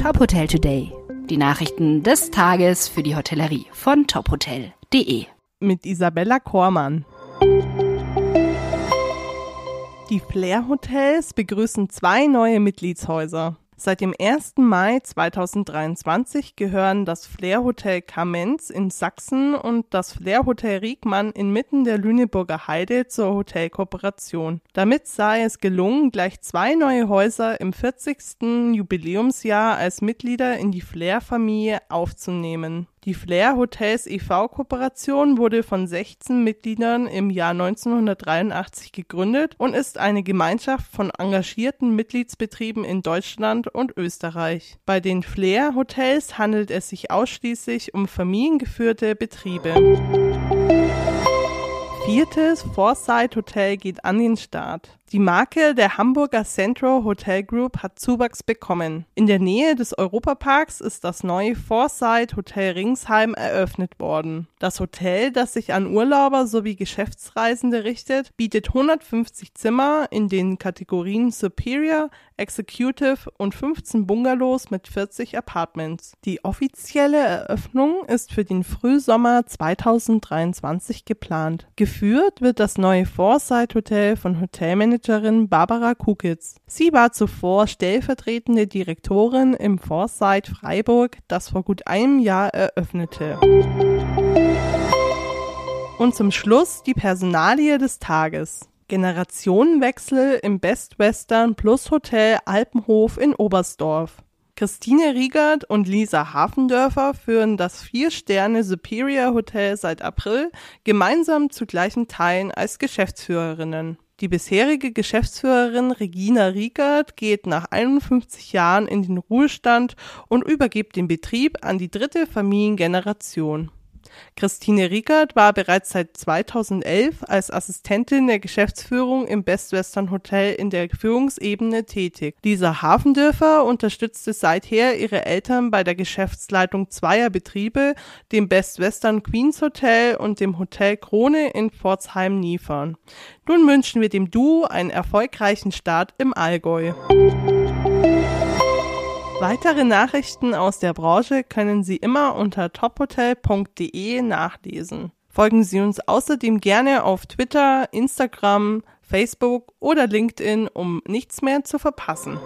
Top Hotel Today. Die Nachrichten des Tages für die Hotellerie von tophotel.de. Mit Isabella Kormann. Die Flair Hotels begrüßen zwei neue Mitgliedshäuser. Seit dem 1. Mai 2023 gehören das Flair Hotel Kamenz in Sachsen und das Flair Hotel Riegmann inmitten der Lüneburger Heide zur Hotelkooperation. Damit sei es gelungen, gleich zwei neue Häuser im 40. Jubiläumsjahr als Mitglieder in die Flair-Familie aufzunehmen. Die Flair Hotels e.V. Kooperation wurde von 16 Mitgliedern im Jahr 1983 gegründet und ist eine Gemeinschaft von engagierten Mitgliedsbetrieben in Deutschland und Österreich. Bei den Flair Hotels handelt es sich ausschließlich um familiengeführte Betriebe. Viertes Foresight Hotel geht an den Start. Die Marke der Hamburger Centro Hotel Group hat Zuwachs bekommen. In der Nähe des Europaparks ist das neue Foresight Hotel Ringsheim eröffnet worden. Das Hotel, das sich an Urlauber sowie Geschäftsreisende richtet, bietet 150 Zimmer in den Kategorien Superior, Executive und 15 Bungalows mit 40 Apartments. Die offizielle Eröffnung ist für den Frühsommer 2023 geplant. Geführt wird das neue Foresight Hotel von Hotelmanager Managerin Barbara Kukitz. Sie war zuvor stellvertretende Direktorin im Foresight Freiburg, das vor gut einem Jahr eröffnete. Und zum Schluss die Personalie des Tages. Generationenwechsel im Best Western Plus Hotel Alpenhof in Oberstdorf. Christine Riegert und Lisa Hafendörfer führen das Vier-Sterne Superior Hotel seit April gemeinsam zu gleichen Teilen als Geschäftsführerinnen. Die bisherige Geschäftsführerin Regina Riegert geht nach 51 Jahren in den Ruhestand und übergibt den Betrieb an die dritte Familiengeneration. Christine Rickert war bereits seit 2011 als Assistentin der Geschäftsführung im Best Western Hotel in der Führungsebene tätig. Lisa Hafendörfer unterstützte seither ihre Eltern bei der Geschäftsleitung zweier Betriebe, dem Best Western Queens Hotel und dem Hotel Krone in Pforzheim-Niefern. Nun wünschen wir dem Duo einen erfolgreichen Start im Allgäu. Weitere Nachrichten aus der Branche können Sie immer unter tophotel.de nachlesen. Folgen Sie uns außerdem gerne auf Twitter, Instagram, Facebook oder LinkedIn, um nichts mehr zu verpassen.